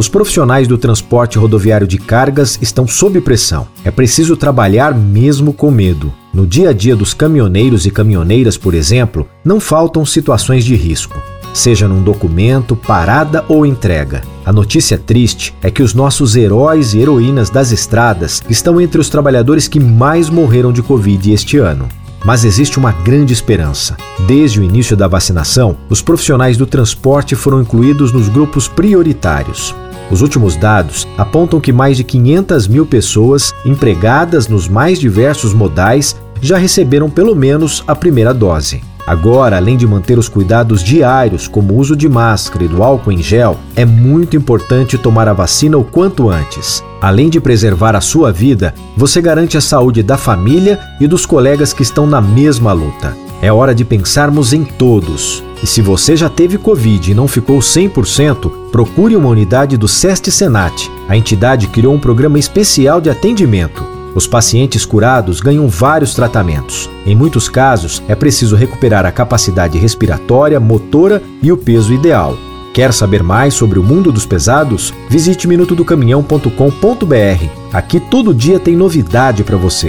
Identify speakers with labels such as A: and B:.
A: os profissionais do transporte rodoviário de cargas estão sob pressão. É preciso trabalhar mesmo com medo. No dia a dia dos caminhoneiros e caminhoneiras, por exemplo, não faltam situações de risco, seja num documento, parada ou entrega. A notícia triste é que os nossos heróis e heroínas das estradas estão entre os trabalhadores que mais morreram de Covid este ano. Mas existe uma grande esperança. Desde o início da vacinação, os profissionais do transporte foram incluídos nos grupos prioritários. Os últimos dados apontam que mais de 500 mil pessoas empregadas nos mais diversos modais já receberam pelo menos a primeira dose. Agora, além de manter os cuidados diários, como o uso de máscara e do álcool em gel, é muito importante tomar a vacina o quanto antes. Além de preservar a sua vida, você garante a saúde da família e dos colegas que estão na mesma luta. É hora de pensarmos em todos. E se você já teve Covid e não ficou 100%, procure uma unidade do SEST Senat. A entidade criou um programa especial de atendimento. Os pacientes curados ganham vários tratamentos. Em muitos casos, é preciso recuperar a capacidade respiratória, motora e o peso ideal. Quer saber mais sobre o mundo dos pesados? Visite minutodocaminhão.com.br. Aqui todo dia tem novidade para você.